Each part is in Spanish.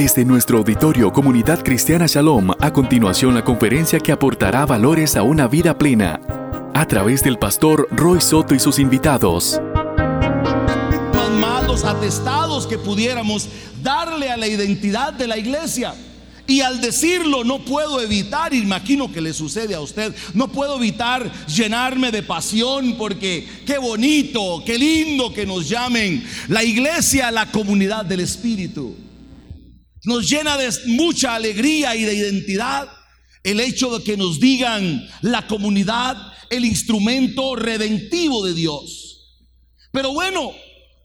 Desde nuestro auditorio Comunidad Cristiana Shalom, a continuación la conferencia que aportará valores a una vida plena, a través del pastor Roy Soto y sus invitados. Los atestados que pudiéramos darle a la identidad de la iglesia. Y al decirlo no puedo evitar, imagino que le sucede a usted, no puedo evitar llenarme de pasión porque qué bonito, qué lindo que nos llamen la iglesia, la comunidad del Espíritu. Nos llena de mucha alegría y de identidad el hecho de que nos digan la comunidad, el instrumento redentivo de Dios. Pero bueno,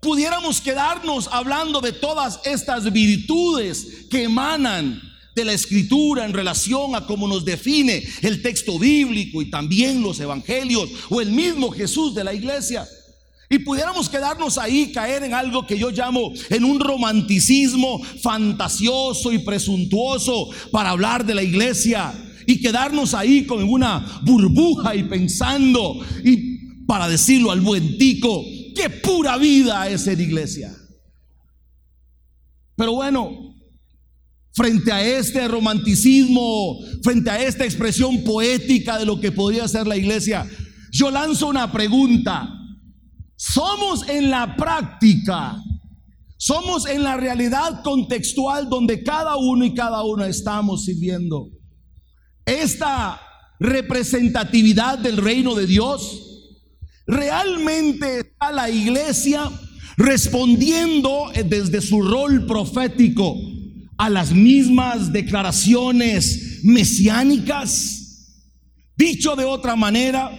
pudiéramos quedarnos hablando de todas estas virtudes que emanan de la escritura en relación a cómo nos define el texto bíblico y también los evangelios o el mismo Jesús de la iglesia. Y pudiéramos quedarnos ahí, caer en algo que yo llamo en un romanticismo fantasioso y presuntuoso para hablar de la iglesia y quedarnos ahí con una burbuja y pensando y para decirlo al buen tico, qué pura vida es ser iglesia. Pero bueno, frente a este romanticismo, frente a esta expresión poética de lo que podría ser la iglesia, yo lanzo una pregunta. Somos en la práctica, somos en la realidad contextual donde cada uno y cada una estamos sirviendo. Esta representatividad del reino de Dios, realmente está la iglesia respondiendo desde su rol profético a las mismas declaraciones mesiánicas? Dicho de otra manera,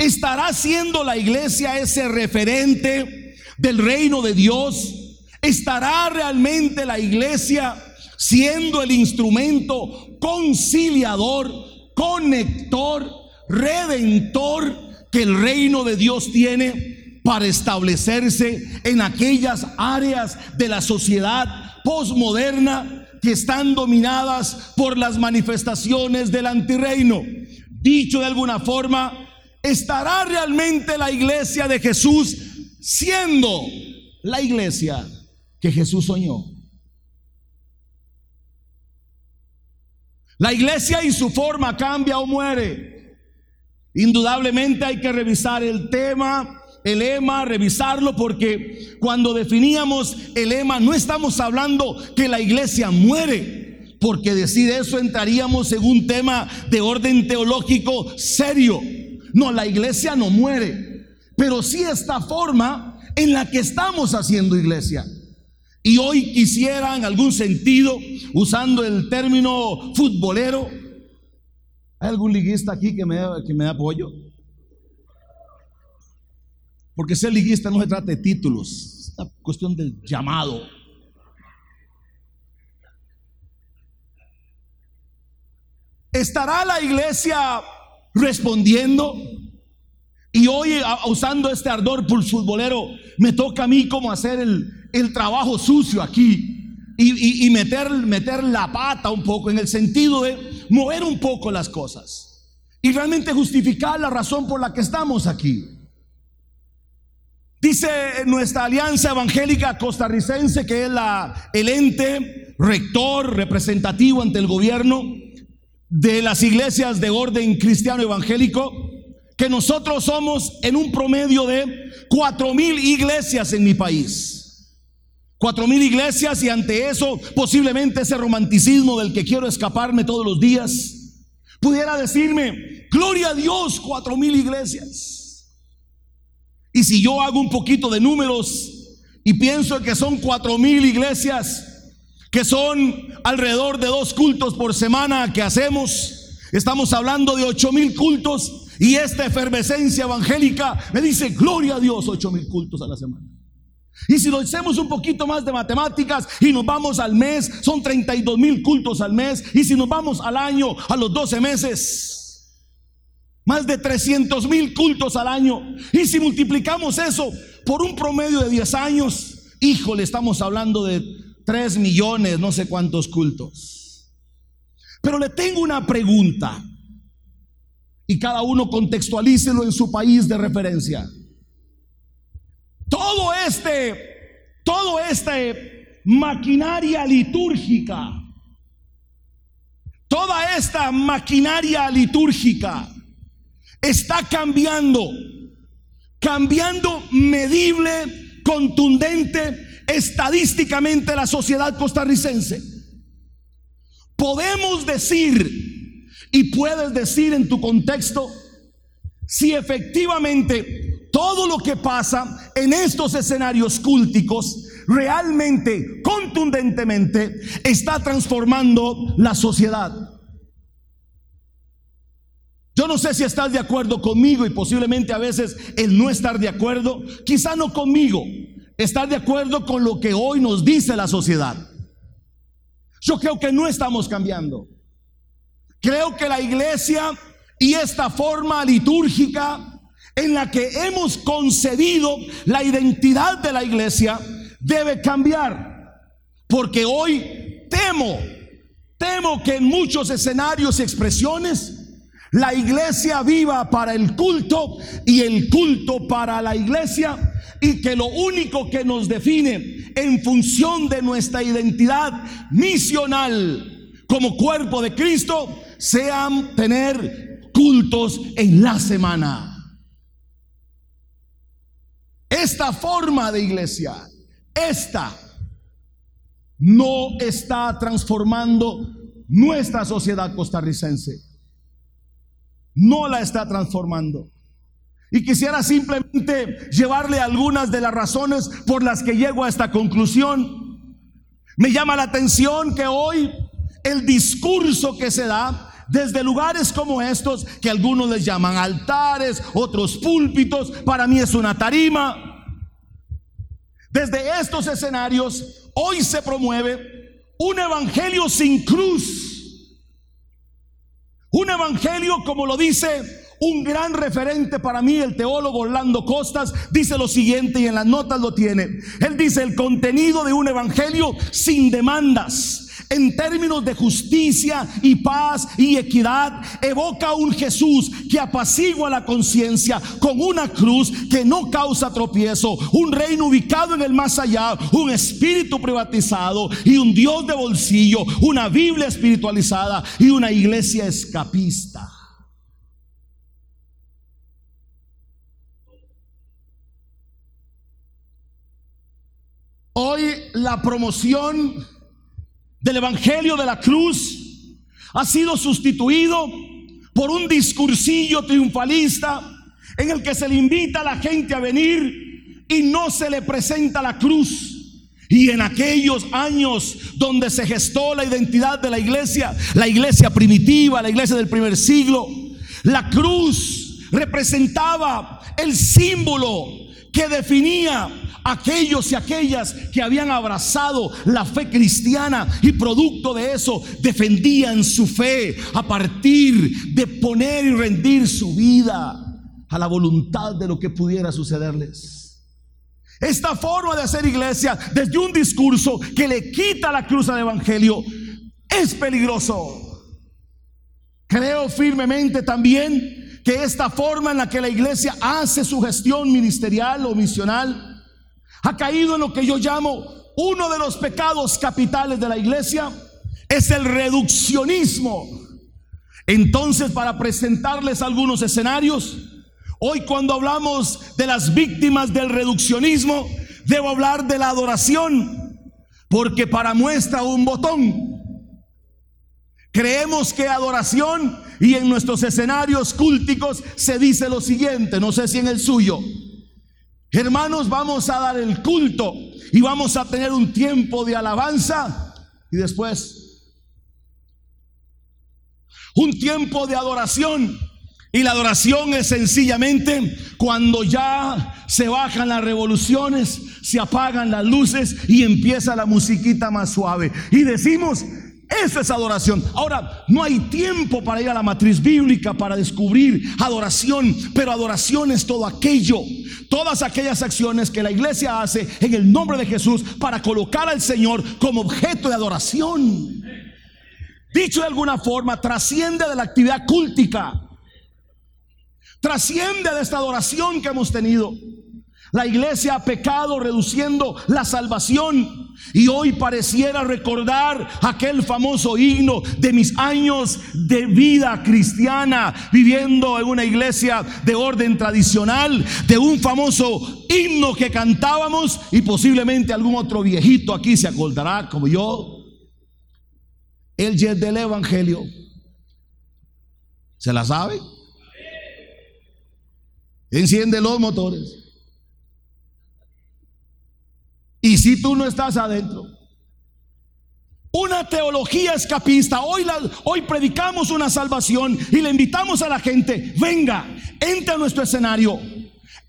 ¿estará siendo la iglesia ese referente del reino de Dios? ¿Estará realmente la iglesia siendo el instrumento conciliador, conector, redentor que el reino de Dios tiene para establecerse en aquellas áreas de la sociedad posmoderna que están dominadas por las manifestaciones del antirreino. Dicho de alguna forma, ¿estará realmente la iglesia de Jesús siendo la iglesia que Jesús soñó? La iglesia y su forma cambia o muere. Indudablemente hay que revisar el tema el lema, revisarlo, porque cuando definíamos el lema no estamos hablando que la iglesia muere, porque decir eso entraríamos en un tema de orden teológico serio. No, la iglesia no muere, pero sí esta forma en la que estamos haciendo iglesia. Y hoy quisiera en algún sentido, usando el término futbolero, ¿hay algún liguista aquí que me, que me apoyo? Porque ser liguista no se trata de títulos, es una cuestión del llamado. ¿Estará la iglesia respondiendo? Y hoy, usando este ardor futbolero, me toca a mí como hacer el, trabajo sucio aquí y, y, meter, meter la pata un poco en el sentido de mover un poco las cosas y realmente justificar la razón por la que estamos aquí. Dice nuestra alianza evangélica costarricense, que es la, el ente rector representativo ante el gobierno de las iglesias de orden cristiano evangélico, que nosotros somos en un promedio de cuatro mil iglesias en mi país. Cuatro mil iglesias y ante eso posiblemente ese romanticismo del que quiero escaparme todos los días, pudiera decirme, gloria a Dios, cuatro mil iglesias. Y si yo hago un poquito de números y pienso que son cuatro mil iglesias, que son alrededor de dos cultos por semana que hacemos, estamos hablando de ocho mil cultos y esta efervescencia evangélica me dice, gloria a Dios, ocho mil cultos a la semana. Y si lo hacemos un poquito más de matemáticas y nos vamos al mes, son 32 mil cultos al mes. Y si nos vamos al año, a los 12 meses, más de 300 mil cultos al año. Y si multiplicamos eso por un promedio de 10 años, híjole, estamos hablando de 3 millones, no sé cuántos cultos. Pero le tengo una pregunta. Y cada uno contextualícelo en su país de referencia. Todo este, todo este maquinaria litúrgica, toda esta maquinaria litúrgica está cambiando, cambiando medible, contundente, estadísticamente la sociedad costarricense. Podemos decir, y puedes decir en tu contexto, si efectivamente todo lo que pasa en estos escenarios cúlticos realmente, contundentemente, está transformando la sociedad. Yo no sé si estás de acuerdo conmigo y posiblemente a veces el no estar de acuerdo, quizá no conmigo, estar de acuerdo con lo que hoy nos dice la sociedad. Yo creo que no estamos cambiando. Creo que la iglesia y esta forma litúrgica en la que hemos concebido la identidad de la iglesia debe cambiar. Porque hoy temo, temo que en muchos escenarios y expresiones la iglesia viva para el culto y el culto para la iglesia y que lo único que nos define en función de nuestra identidad misional como cuerpo de Cristo sean tener cultos en la semana. Esta forma de iglesia, esta, no está transformando nuestra sociedad costarricense. No la está transformando. Y quisiera simplemente llevarle algunas de las razones por las que llego a esta conclusión. Me llama la atención que hoy el discurso que se da desde lugares como estos, que algunos les llaman altares, otros púlpitos, para mí es una tarima. Desde estos escenarios, hoy se promueve un evangelio sin cruz. Un evangelio, como lo dice un gran referente para mí, el teólogo Orlando Costas, dice lo siguiente y en las notas lo tiene. Él dice el contenido de un evangelio sin demandas en términos de justicia y paz y equidad, evoca un Jesús que apacigua la conciencia con una cruz que no causa tropiezo, un reino ubicado en el más allá, un espíritu privatizado y un Dios de bolsillo, una Biblia espiritualizada y una iglesia escapista. Hoy la promoción del Evangelio de la Cruz ha sido sustituido por un discursillo triunfalista en el que se le invita a la gente a venir y no se le presenta la cruz. Y en aquellos años donde se gestó la identidad de la iglesia, la iglesia primitiva, la iglesia del primer siglo, la cruz representaba el símbolo que definía aquellos y aquellas que habían abrazado la fe cristiana y producto de eso defendían su fe a partir de poner y rendir su vida a la voluntad de lo que pudiera sucederles. Esta forma de hacer iglesia desde un discurso que le quita la cruz al Evangelio es peligroso. Creo firmemente también que esta forma en la que la iglesia hace su gestión ministerial o misional ha caído en lo que yo llamo uno de los pecados capitales de la iglesia, es el reduccionismo. Entonces, para presentarles algunos escenarios, hoy cuando hablamos de las víctimas del reduccionismo, debo hablar de la adoración, porque para muestra un botón. Creemos que adoración y en nuestros escenarios cúlticos se dice lo siguiente, no sé si en el suyo, Hermanos, vamos a dar el culto y vamos a tener un tiempo de alabanza y después un tiempo de adoración. Y la adoración es sencillamente cuando ya se bajan las revoluciones, se apagan las luces y empieza la musiquita más suave. Y decimos, esa es adoración. Ahora, no hay tiempo para ir a la matriz bíblica para descubrir adoración, pero adoración es todo aquello, todas aquellas acciones que la iglesia hace en el nombre de Jesús para colocar al Señor como objeto de adoración. Dicho de alguna forma, trasciende de la actividad cúltica, trasciende de esta adoración que hemos tenido. La iglesia ha pecado reduciendo la salvación. Y hoy pareciera recordar aquel famoso himno de mis años de vida cristiana, viviendo en una iglesia de orden tradicional, de un famoso himno que cantábamos y posiblemente algún otro viejito aquí se acordará como yo. El jet del Evangelio. ¿Se la sabe? Enciende los motores. Y si tú no estás adentro, una teología escapista. Hoy, hoy predicamos una salvación y le invitamos a la gente, venga, entre a nuestro escenario.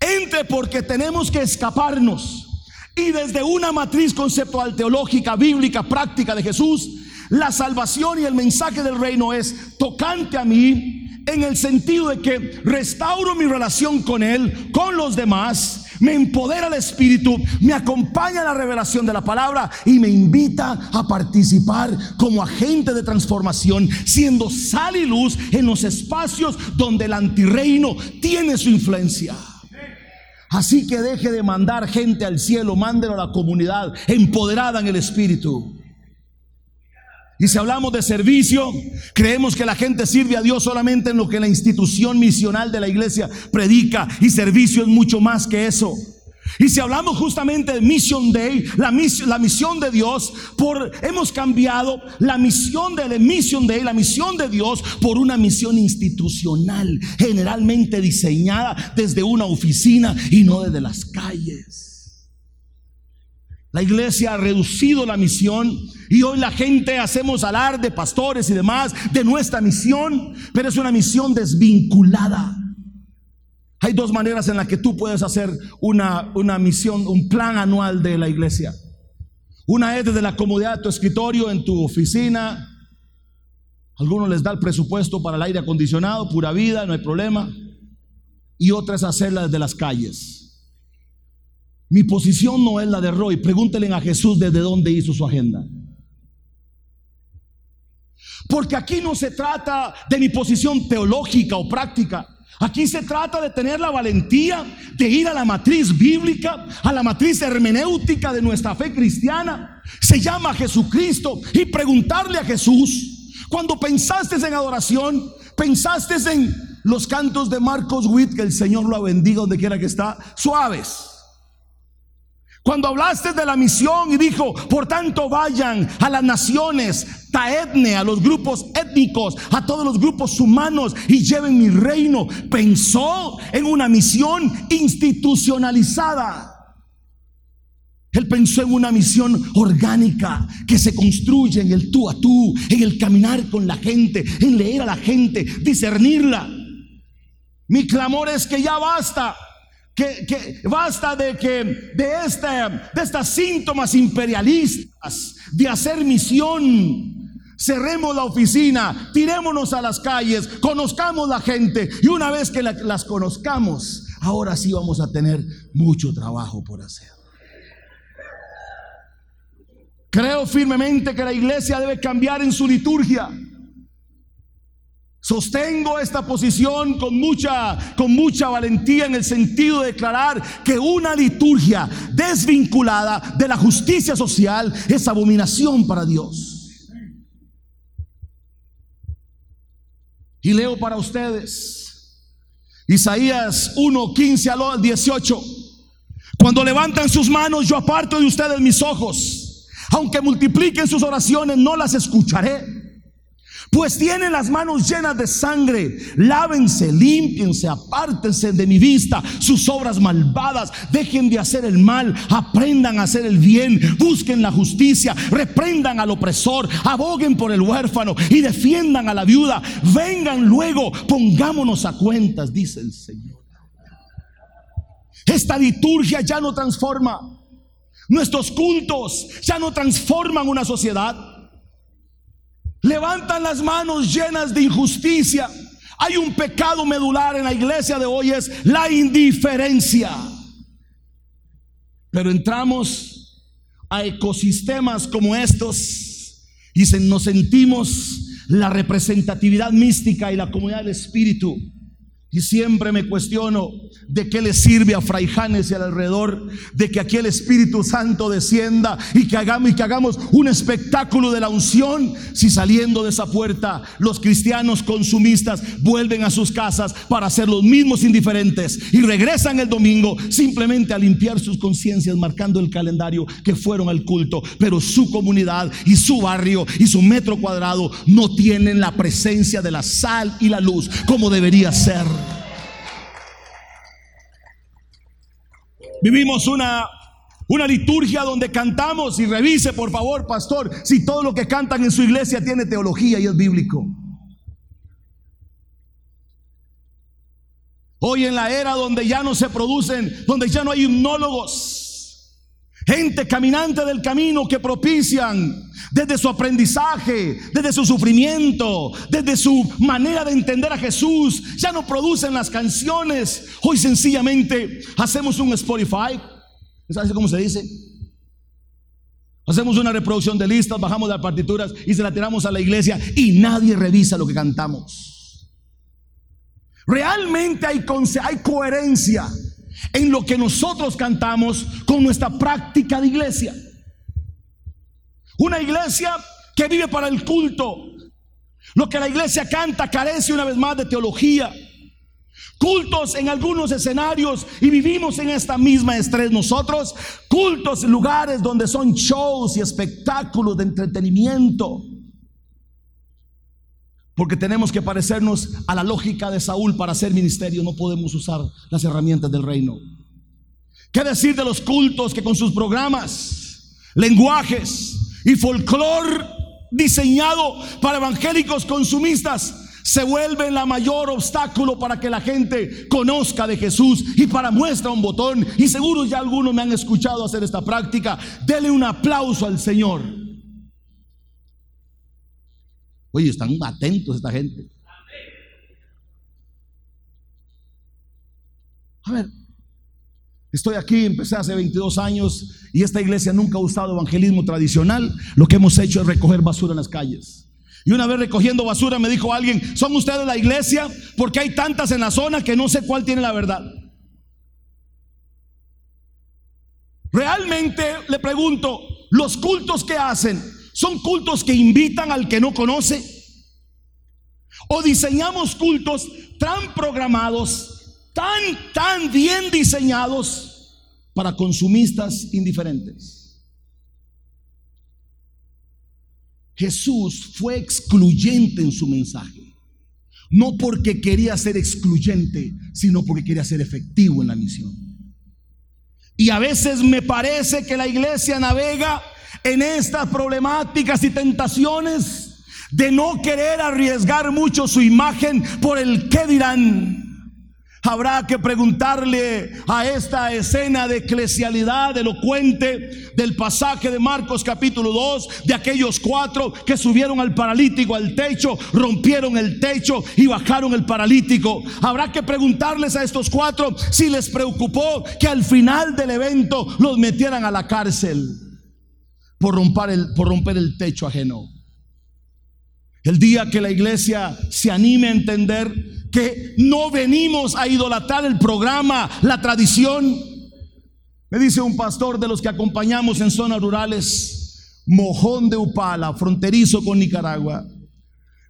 Entre porque tenemos que escaparnos. Y desde una matriz conceptual, teológica, bíblica, práctica de Jesús, la salvación y el mensaje del reino es tocante a mí en el sentido de que restauro mi relación con Él, con los demás me empodera el Espíritu, me acompaña la revelación de la palabra y me invita a participar como agente de transformación, siendo sal y luz en los espacios donde el antirreino tiene su influencia. Así que deje de mandar gente al cielo, mándelo a la comunidad empoderada en el Espíritu. Y si hablamos de servicio, creemos que la gente sirve a Dios solamente en lo que la institución misional de la iglesia predica. Y servicio es mucho más que eso. Y si hablamos justamente de Mission Day, la, misión, de Dios, por, hemos cambiado la misión de la Mission Day, la misión de Dios, por una misión institucional, generalmente diseñada desde una oficina y no desde las calles. La iglesia ha reducido la misión y hoy la gente hacemos alarde, pastores y demás, de nuestra misión, pero es una misión desvinculada. Hay dos maneras en las que tú puedes hacer una, una misión, un plan anual de la iglesia. Una es desde la comodidad de tu escritorio, en tu oficina. Algunos les da el presupuesto para el aire acondicionado, pura vida, no hay problema. Y otra es hacerla desde las calles. Mi posición no es la de Roy. Pregúntenle a Jesús desde dónde hizo su agenda. Porque aquí no se trata de mi posición teológica o práctica. Aquí se trata de tener la valentía de ir a la matriz bíblica, a la matriz hermenéutica de nuestra fe cristiana. Se llama Jesucristo y preguntarle a Jesús, cuando pensaste en adoración, pensaste en los cantos de Marcos Witt, que el Señor lo bendiga donde quiera que está, suaves. Cuando hablaste de la misión y dijo, por tanto vayan a las naciones, taetne, a los grupos étnicos, a todos los grupos humanos y lleven mi reino, pensó en una misión institucionalizada. Él pensó en una misión orgánica que se construye en el tú a tú, en el caminar con la gente, en leer a la gente, discernirla. Mi clamor es que ya basta que, basta de que de, de estas síntomas imperialistas de hacer misión. Cerremos la oficina, tirémonos a las calles, conozcamos la gente y una vez que las conozcamos, ahora sí vamos a tener mucho trabajo por hacer. Creo firmemente que la iglesia debe cambiar en su liturgia. Sostengo esta posición con mucha, con mucha valentía en el sentido de declarar que una liturgia desvinculada de la justicia social es abominación para Dios. Y leo para ustedes Isaías 1, 15 al 18. Cuando levantan sus manos, yo aparto de ustedes mis ojos. Aunque multipliquen sus oraciones, no las escucharé pues tienen las manos llenas de sangre. Lávense, límpiense, apártense de mi vista sus obras malvadas. Dejen de hacer el mal, aprendan a hacer el bien, busquen la justicia, reprendan al opresor, aboguen por el huérfano y defiendan a la viuda. Vengan luego, pongámonos a cuentas, dice el Señor. Esta liturgia ya no transforma. Nuestros cultos ya no transforman una sociedad levantan las manos llenas de injusticia. Hay un pecado medular en la iglesia de hoy, es la indiferencia. Pero entramos a ecosistemas como estos y nos sentimos la representatividad mística y la comunidad del Espíritu Y siempre me cuestiono de qué le sirve a Fray Janes y al alrededor de que aquí el Espíritu Santo descienda y que hagamos y que hagamos un espectáculo de la unción si saliendo de esa puerta los cristianos consumistas vuelven a sus casas para ser los mismos indiferentes y regresan el domingo simplemente a limpiar sus conciencias marcando el calendario que fueron al culto, pero su comunidad y su barrio y su metro cuadrado no tienen la presencia de la sal y la luz como debería ser. Vivimos una, una liturgia donde cantamos y revise por favor, pastor, si todo lo que cantan en su iglesia tiene teología y es bíblico. Hoy en la era donde ya no se producen, donde ya no hay hipnólogos, gente caminante del camino que propician desde su aprendizaje, desde su sufrimiento, desde su manera de entender a Jesús. Ya no producen las canciones. Hoy sencillamente hacemos un Spotify. ¿Sabes cómo se dice? Hacemos una reproducción de listas, bajamos las partituras y se la tiramos a la iglesia y nadie revisa lo que cantamos. Realmente hay, hay coherencia en lo que nosotros cantamos con nuestra práctica de iglesia. Una iglesia que vive para el culto. Lo que la iglesia canta carece una vez más de teología. Cultos en algunos escenarios y vivimos en esta misma estrés nosotros. Cultos en lugares donde son shows y espectáculos de entretenimiento. Porque tenemos que parecernos a la lógica de Saúl para hacer ministerio. No podemos usar las herramientas del reino. ¿Qué decir de los cultos que con sus programas, lenguajes, y folclor diseñado para evangélicos consumistas se vuelve la mayor obstáculo para que la gente conozca de Jesús y para muestra un botón. Y seguro ya algunos me han escuchado hacer esta práctica. Dele un aplauso al Señor. Oye, están atentos esta gente. A ver, Estoy aquí, empecé hace 22 años y esta iglesia nunca ha usado evangelismo tradicional. Lo que hemos hecho es recoger basura en las calles. Y una vez recogiendo basura me dijo alguien, ¿son ustedes la iglesia? Porque hay tantas en la zona que no sé cuál tiene la verdad. Realmente le pregunto, ¿los cultos que hacen son cultos que invitan al que no conoce? ¿O diseñamos cultos tan programados tan, tan bien diseñados para consumistas indiferentes. Jesús fue excluyente en su mensaje. No porque quería ser excluyente, sino porque quería ser efectivo en la misión. Y a veces me parece que la iglesia navega en estas problemáticas y tentaciones de no querer arriesgar mucho su imagen por el qué dirán. Habrá que preguntarle a esta escena de eclesialidad elocuente del pasaje de Marcos capítulo 2, de aquellos cuatro que subieron al paralítico al techo, rompieron el techo y bajaron el paralítico. Habrá que preguntarles a estos cuatro si les preocupó que al final del evento los metieran a la cárcel por romper el, por romper el techo ajeno. El día que la iglesia se anime a entender que no venimos a idolatrar el programa, la tradición. Me dice un pastor de los que acompañamos en zonas rurales, Mojón de Upala, fronterizo con Nicaragua.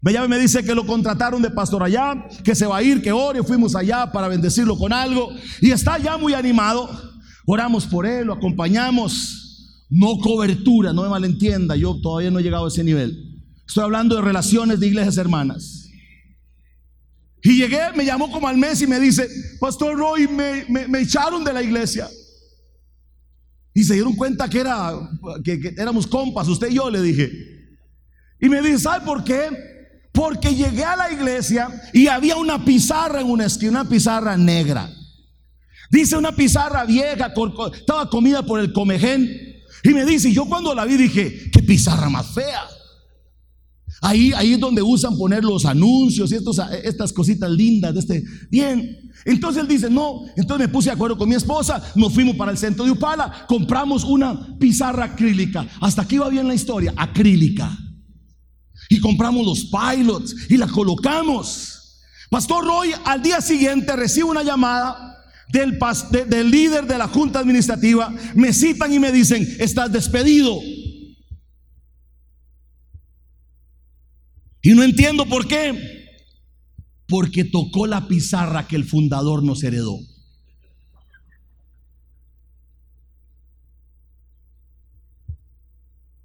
Me me dice que lo contrataron de pastor allá, que se va a ir, que ore. Fuimos allá para bendecirlo con algo. Y está ya muy animado. Oramos por él, lo acompañamos. No cobertura, no me malentienda. Yo todavía no he llegado a ese nivel. Estoy hablando de relaciones de iglesias hermanas. Y llegué, me llamó como al mes y me dice, Pastor Roy, me, echaron de la iglesia. Y se dieron cuenta que, era, que, éramos compas, usted y yo, le dije. Y me dice, ¿sabe por qué? Porque llegué a la iglesia y había una pizarra en una esquina, una pizarra negra. Dice una pizarra vieja, estaba comida por el comején. Y me dice, yo cuando la vi dije, qué pizarra más fea. Ahí, ahí es donde usan poner los anuncios y estos, estas cositas lindas de este. Bien. Entonces él dice, no. Entonces me puse de acuerdo con mi esposa. Nos fuimos para el centro de Upala. Compramos una pizarra acrílica. Hasta aquí va bien la historia. Acrílica. Y compramos los pilots y la colocamos. Pastor Roy al día siguiente recibe una llamada del, líder de la junta administrativa, me citan y me dicen, estás despedido. Y no entiendo por qué. Porque tocó la pizarra que el fundador nos heredó.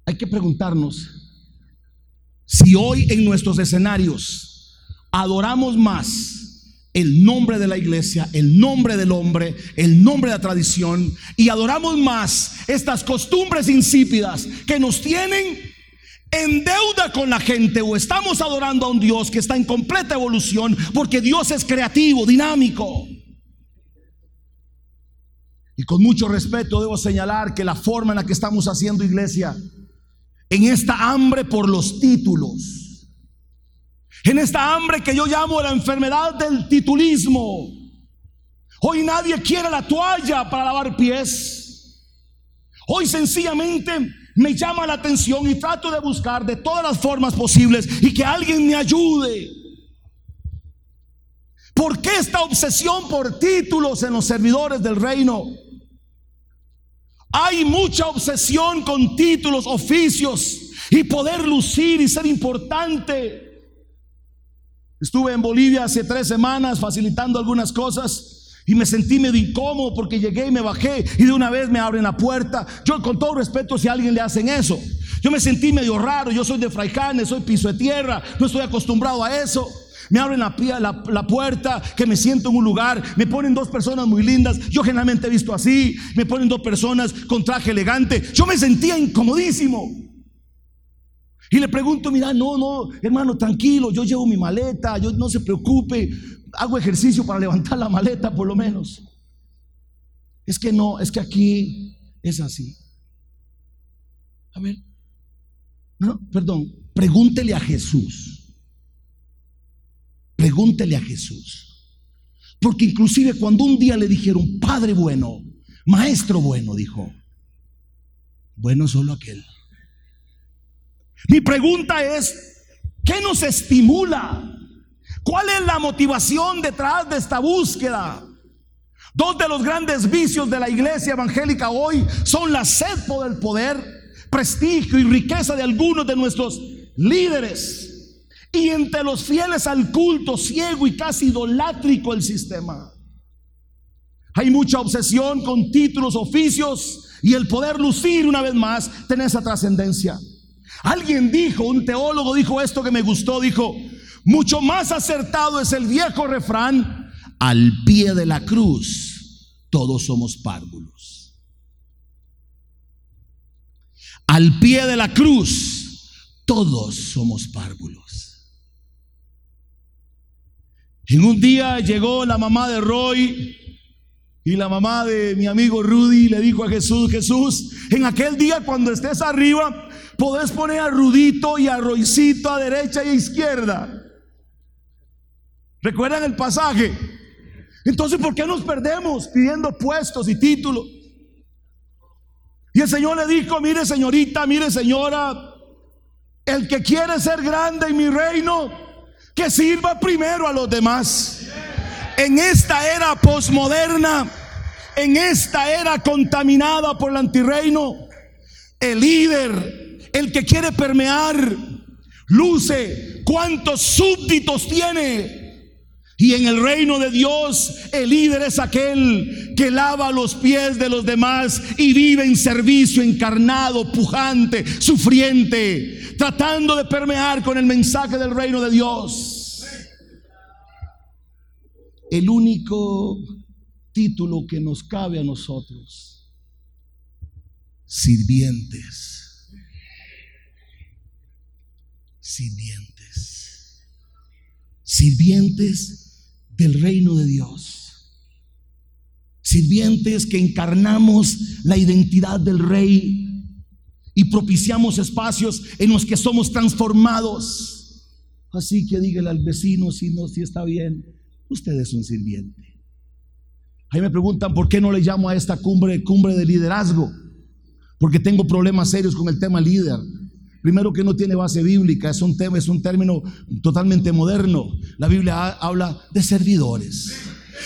Hay que preguntarnos si hoy en nuestros escenarios adoramos más el nombre de la iglesia, el nombre del hombre, el nombre de la tradición y adoramos más estas costumbres insípidas que nos tienen en deuda con la gente o estamos adorando a un Dios que está en completa evolución porque Dios es creativo, dinámico. Y con mucho respeto debo señalar que la forma en la que estamos haciendo iglesia, en esta hambre por los títulos, en esta hambre que yo llamo la enfermedad del titulismo, hoy nadie quiere la toalla para lavar pies. Hoy sencillamente me llama la atención y trato de buscar de todas las formas posibles y que alguien me ayude. ¿Por qué esta obsesión por títulos en los servidores del reino? Hay mucha obsesión con títulos, oficios y poder lucir y ser importante. Estuve en Bolivia hace tres semanas facilitando algunas cosas y me sentí medio incómodo porque llegué y me bajé y de una vez me abren la puerta. Yo con todo respeto si a alguien le hacen eso. Yo me sentí medio raro, yo soy de Fraijanes, soy piso de tierra, no estoy acostumbrado a eso. Me abren la, la, la, puerta, que me siento en un lugar, me ponen dos personas muy lindas, yo generalmente he visto así, me ponen dos personas con traje elegante, yo me sentía incomodísimo. Y le pregunto, mira, no, no, hermano, tranquilo, yo llevo mi maleta, yo no se preocupe, hago ejercicio para levantar la maleta por lo menos. Es que no, es que aquí es así. A ver, no, perdón, pregúntele a Jesús. Pregúntele a Jesús. Porque inclusive cuando un día le dijeron, Padre bueno, Maestro bueno, dijo, bueno solo aquel. Mi pregunta es, ¿qué nos estimula ¿Cuál es la motivación detrás de esta búsqueda? Dos de los grandes vicios de la iglesia evangélica hoy son la sed por el poder, prestigio y riqueza de algunos de nuestros líderes. Y entre los fieles al culto ciego y casi idolátrico el sistema. Hay mucha obsesión con títulos, oficios y el poder lucir una vez más tener esa trascendencia. Alguien dijo, un teólogo dijo esto que me gustó, dijo, mucho más acertado es el viejo refrán, al pie de la cruz todos somos párvulos. Al pie de la cruz todos somos párvulos. En un día llegó la mamá de Roy y la mamá de mi amigo Rudy le dijo a Jesús, Jesús, en aquel día cuando estés arriba, podés poner a Rudito y a Roycito a derecha y a izquierda. ¿Recuerdan el pasaje? Entonces, ¿por qué nos perdemos pidiendo puestos y títulos? Y el Señor le dijo, mire señorita, mire señora, el que quiere ser grande en mi reino, que sirva primero a los demás. En esta era posmoderna, en esta era contaminada por el antirreino, el líder, el que quiere permear, luce cuántos súbditos tiene y en el reino de Dios, el líder es aquel que lava los pies de los demás y vive en servicio encarnado, pujante, sufriente, tratando de permear con el mensaje del reino de Dios. El único título que nos cabe a nosotros, sirvientes. Sirvientes. Sirvientes del reino de Dios. Sirvientes que encarnamos la identidad del rey y propiciamos espacios en los que somos transformados. Así que dígale al vecino si no, si está bien, usted es un sirviente. Ahí me preguntan por qué no le llamo a esta cumbre cumbre de liderazgo, porque tengo problemas serios con el tema líder. Primero que no tiene base bíblica, es un tema, es un término totalmente moderno. La Biblia habla de servidores.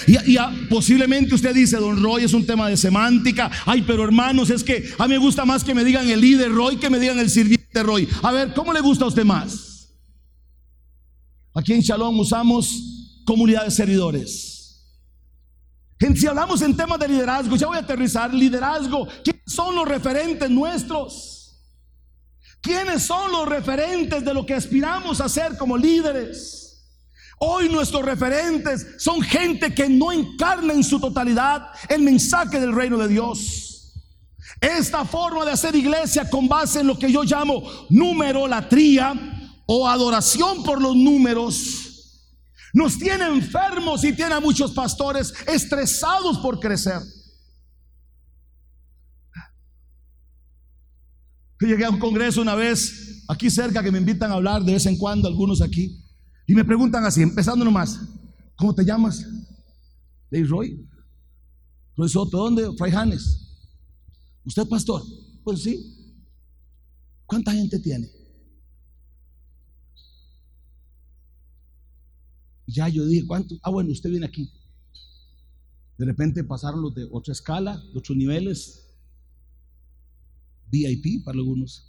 Y, posiblemente usted dice, don Roy, es un tema de semántica. Ay, pero hermanos, es que a mí me gusta más que me digan el líder Roy que me digan el sirviente Roy. A ver, ¿cómo le gusta a usted más? Aquí en Shalom usamos comunidad de servidores. Si hablamos en temas de liderazgo, ya voy a aterrizar, liderazgo, ¿quiénes son los referentes nuestros? ¿Quiénes son los referentes de lo que aspiramos a ser como líderes? Hoy nuestros referentes son gente que no encarna en su totalidad el mensaje del reino de Dios. Esta forma de hacer iglesia con base en lo que yo llamo numerolatría o adoración por los números nos tiene enfermos y tiene a muchos pastores estresados por crecer. Llegué a un congreso una vez aquí cerca que me invitan a hablar de vez en cuando algunos aquí. Y me preguntan así, empezando nomás, ¿cómo te llamas? Le Roy. Roy Soto, ¿dónde? Fray Janes. ¿Usted pastor? Pues sí. ¿Cuánta gente tiene? Ya yo dije, ¿cuánto? Ah, bueno, usted viene aquí. De repente pasaron los de otra escala, de otros niveles. VIP para algunos.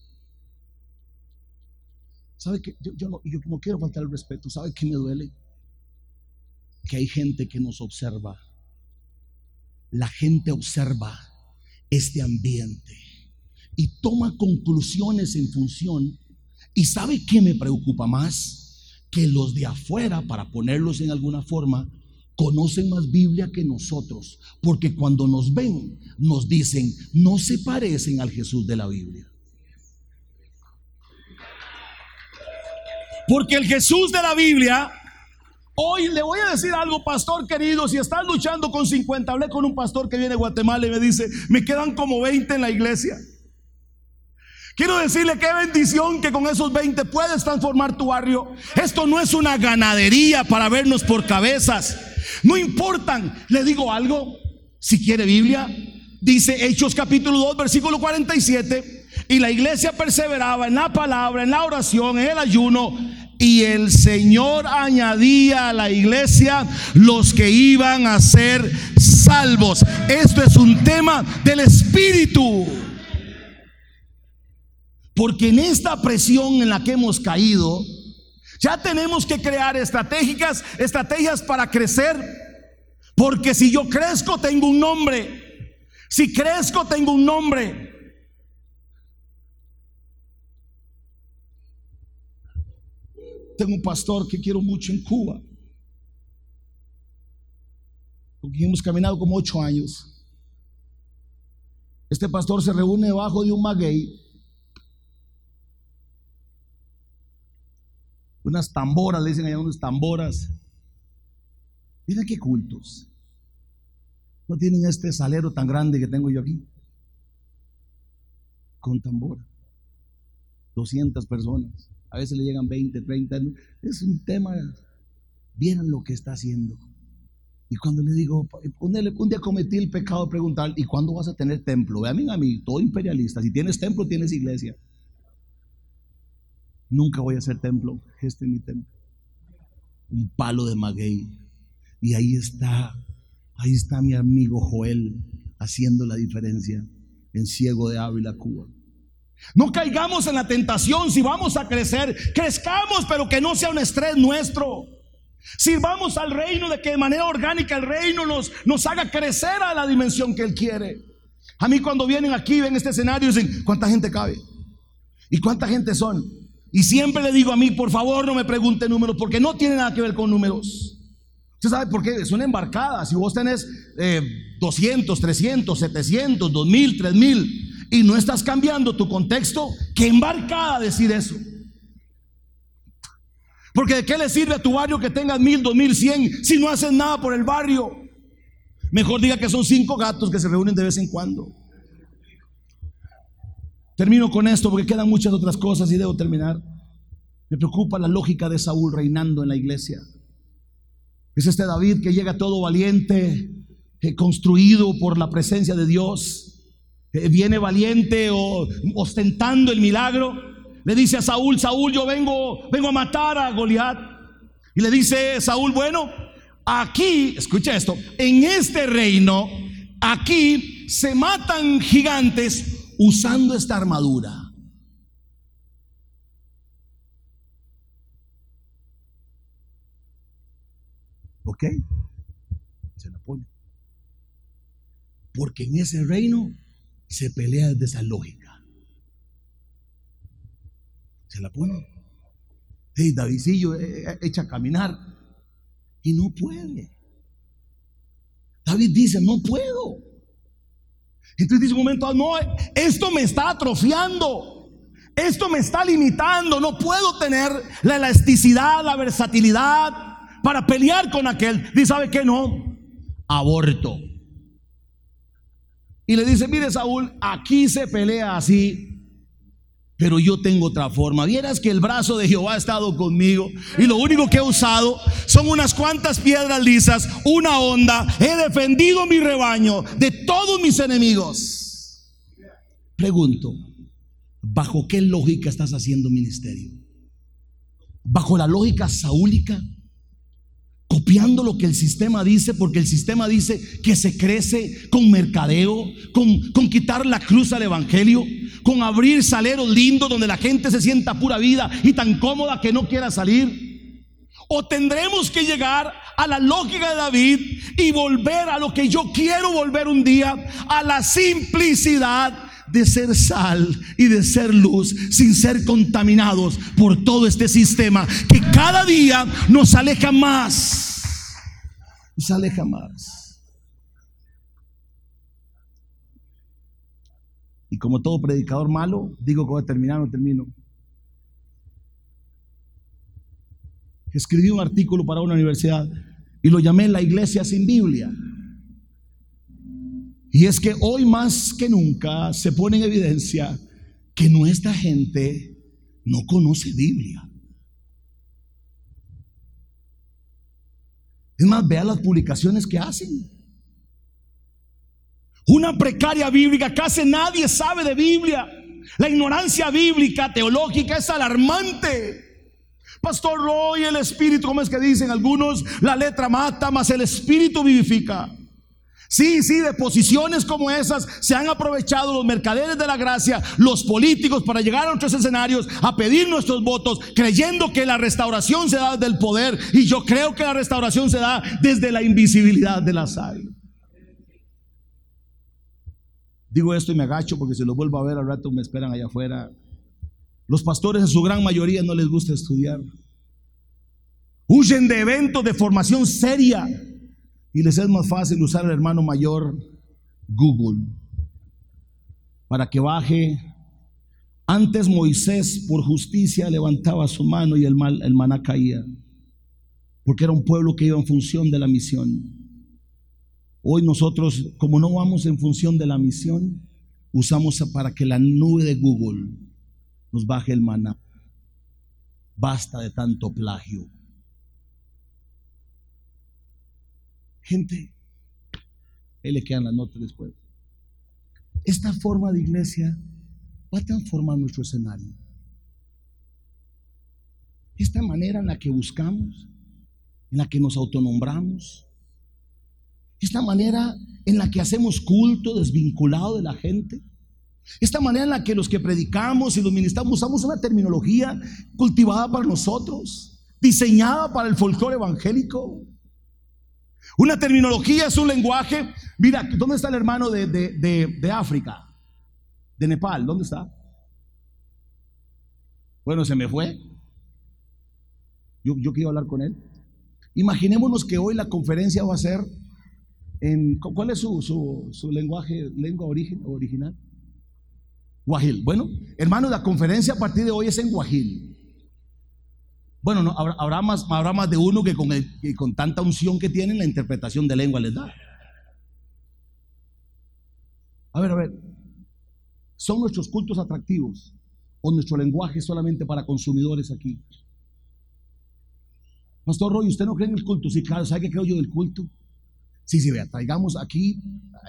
¿Sabe que yo, no, yo no quiero faltar el respeto? ¿Sabe qué me duele? Que hay gente que nos observa. La gente observa este ambiente y toma conclusiones en función. ¿Y sabe qué me preocupa más? Que los de afuera, para ponerlos en alguna forma, conocen más Biblia que nosotros, porque cuando nos ven, nos dicen, no se parecen al Jesús de la Biblia. Porque el Jesús de la Biblia, hoy le voy a decir algo, pastor querido, si estás luchando con 50, hablé con un pastor que viene de Guatemala y me dice, me quedan como 20 en la iglesia. Quiero decirle qué bendición que con esos 20 puedes transformar tu barrio. Esto no es una ganadería para vernos por cabezas. No importan. Le digo algo. Si quiere Biblia, dice Hechos capítulo 2, versículo 47. Y la iglesia perseveraba en la palabra, en la oración, en el ayuno. Y el Señor añadía a la iglesia los que iban a ser salvos. Esto es un tema del Espíritu. Porque en esta presión en la que hemos caído, ya tenemos que crear estratégicas, estrategias para crecer. Porque si yo crezco, tengo un nombre. Si crezco, tengo un nombre. Tengo un pastor que quiero mucho en Cuba. Porque hemos caminado como ocho años. Este pastor se reúne debajo de un maguey. Unas tamboras, le dicen allá unas tamboras. Miren qué cultos. No tienen este salero tan grande que tengo yo aquí. Con tambor. 200 personas. A veces le llegan 20, 30. Es un tema. Vieran lo que está haciendo. Y cuando le digo, un día cometí el pecado de preguntar, ¿y cuándo vas a tener templo? Vean a mí, todo imperialista. Si tienes templo, tienes iglesia. Nunca voy a hacer templo. Este es mi templo. Un palo de maguey. Y ahí está, ahí está mi amigo Joel haciendo la diferencia en Ciego de Ávila, Cuba. No caigamos en la tentación si vamos a crecer. Crezcamos, pero que no sea un estrés nuestro. Sirvamos al reino de que de manera orgánica el reino nos, nos haga crecer a la dimensión que Él quiere. A mí cuando vienen aquí, ven este escenario, dicen, ¿cuánta gente cabe? ¿Y cuánta gente son? Y siempre le digo a mí, por favor no me pregunte números, porque no tiene nada que ver con números. ¿Usted sabe por qué? Son embarcadas. Si vos tenés 200, 300, 700, 2000, 3000, y no estás cambiando tu contexto, ¿qué embarcada decir eso? Porque de qué le sirve a tu barrio que tengas mil, dos mil, cien si no haces nada por el barrio. Mejor diga que son cinco gatos que se reúnen de vez en cuando. Termino con esto porque quedan muchas otras cosas y debo terminar. Me preocupa la lógica de Saúl reinando en la iglesia. Es este David que llega todo valiente, eh, construido por la presencia de Dios. Eh, viene valiente o ostentando el milagro, le dice a Saúl, Saúl, yo vengo, vengo a matar a Goliat. Y le dice Saúl, bueno, aquí, escucha esto, en este reino, aquí se matan gigantes usando esta armadura. ¿Ok? Se la pone. Porque en ese reino se pelea desde esa lógica. Se la pone. Hey, Davidillo eh, eh, echa a caminar y no puede. David dice, no puedo. Entonces dice un momento, ah, no, esto me está atrofiando. Esto me está limitando. No puedo tener la elasticidad, la versatilidad para pelear con aquel. Dice, ¿sabe qué? No, aborto. Y le dice, mire Saúl, aquí se pelea así, pero yo tengo otra forma. Vieras que el brazo de Jehová ha estado conmigo y lo único que he usado son unas cuantas piedras lisas, una onda. He defendido mi rebaño de todos mis enemigos. Pregunto, ¿bajo qué lógica estás haciendo ministerio? ¿Bajo la lógica saúlica? Copiando lo que el sistema dice, porque el sistema dice que se crece con mercadeo, con, con quitar la cruz al Evangelio, con abrir saleros lindos donde la gente se sienta pura vida y tan cómoda que no quiera salir. O tendremos que llegar a la lógica de David y volver a lo que yo quiero volver un día, a la simplicidad de ser sal y de ser luz sin ser contaminados por todo este sistema que cada día nos aleja más. Nos aleja más. Y como todo predicador malo, digo que voy a terminar, no termino. Escribí un artículo para una universidad y lo llamé La iglesia sin Biblia. Y es que hoy más que nunca se pone en evidencia que nuestra gente no conoce Biblia. Es más, vea las publicaciones que hacen. Una precaria bíblica, casi nadie sabe de Biblia. La ignorancia bíblica, teológica, es alarmante. Pastor Roy, el espíritu, ¿cómo es que dicen algunos? La letra mata, mas el espíritu vivifica. Sí, sí, de posiciones como esas se han aprovechado los mercaderes de la gracia, los políticos para llegar a otros escenarios a pedir nuestros votos, creyendo que la restauración se da desde el poder. Y yo creo que la restauración se da desde la invisibilidad de la sal. Digo esto y me agacho porque si lo vuelvo a ver al rato me esperan allá afuera. Los pastores en su gran mayoría no les gusta estudiar. Huyen de eventos de formación seria y les es más fácil usar el hermano mayor Google para que baje. Antes Moisés por justicia levantaba su mano y el, mal, el maná caía, porque era un pueblo que iba en función de la misión. Hoy nosotros, como no vamos en función de la misión, usamos para que la nube de Google nos baje el maná. Basta de tanto plagio. Gente, ahí le quedan las notas después. Esta forma de iglesia va a transformar nuestro escenario. Esta manera en la que buscamos, en la que nos autonombramos, esta manera en la que hacemos culto desvinculado de la gente, esta manera en la que los que predicamos y los ministramos usamos una terminología cultivada para nosotros, diseñada para el folclore evangélico. Una terminología es un lenguaje. Mira, ¿dónde está el hermano de, África? De Nepal, ¿dónde está? Bueno, se me fue. Yo, yo quiero hablar con él. Imaginémonos que hoy la conferencia va a ser en. ¿Cuál es su, su, lenguaje, lengua origen, original? Guajil. Bueno, hermano, la conferencia a partir de hoy es en Guajil. Bueno, no, habrá, más, habrá más de uno que con, con tanta unción que tienen la interpretación de lengua les da. A ver, a ver. ¿Son nuestros cultos atractivos o nuestro lenguaje solamente para consumidores aquí? Pastor Roy, ¿usted no cree en el culto? Sí, claro, ¿sabe qué creo yo del culto? Sí, sí, vea, traigamos aquí,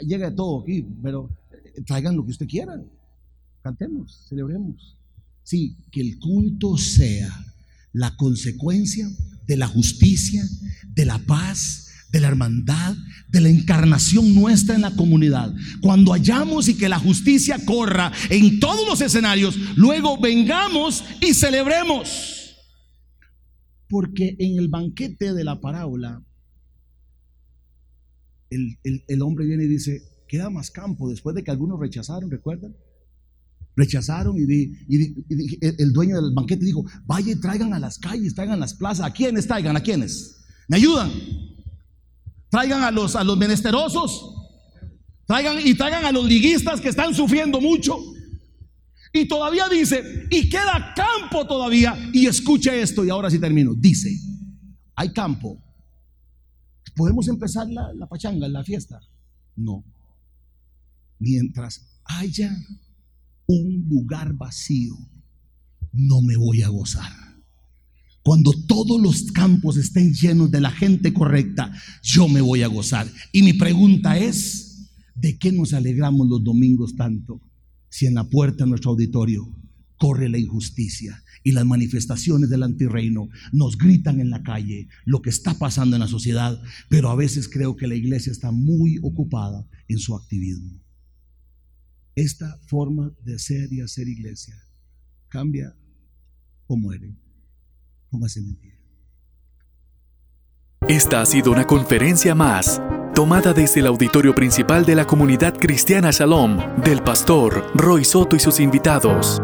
llega de todo aquí, pero eh, traigan lo que usted quiera. Cantemos, celebremos. Sí, que el culto sea la consecuencia de la justicia, de la paz, de la hermandad, de la encarnación nuestra en la comunidad. Cuando hallamos y que la justicia corra en todos los escenarios, luego vengamos y celebremos. Porque en el banquete de la parábola, el, hombre viene y dice, queda más campo después de que algunos rechazaron, ¿recuerdan? Rechazaron y, el dueño del banquete dijo, vaya traigan a las calles, traigan a las plazas. ¿A quiénes traigan? ¿A quiénes? ¿Me ayudan? Traigan a los, a los menesterosos. Traigan y traigan a los liguistas que están sufriendo mucho. Y todavía dice, y queda campo todavía. Y escuche esto, y ahora sí termino. Dice, hay campo. ¿Podemos empezar la, la pachanga, la fiesta? No. Mientras haya un lugar vacío, no me voy a gozar. Cuando todos los campos estén llenos de la gente correcta, yo me voy a gozar. Y mi pregunta es, ¿de qué nos alegramos los domingos tanto si en la puerta de nuestro auditorio corre la injusticia y las manifestaciones del antirreino nos gritan en la calle lo que está pasando en la sociedad, pero a veces creo que la iglesia está muy ocupada en su activismo. Esta forma de ser y hacer iglesia cambia o muere. Póngase en pie. Esta ha sido una conferencia más, tomada desde el auditorio principal de la comunidad cristiana Shalom, del pastor Roy Soto y sus invitados.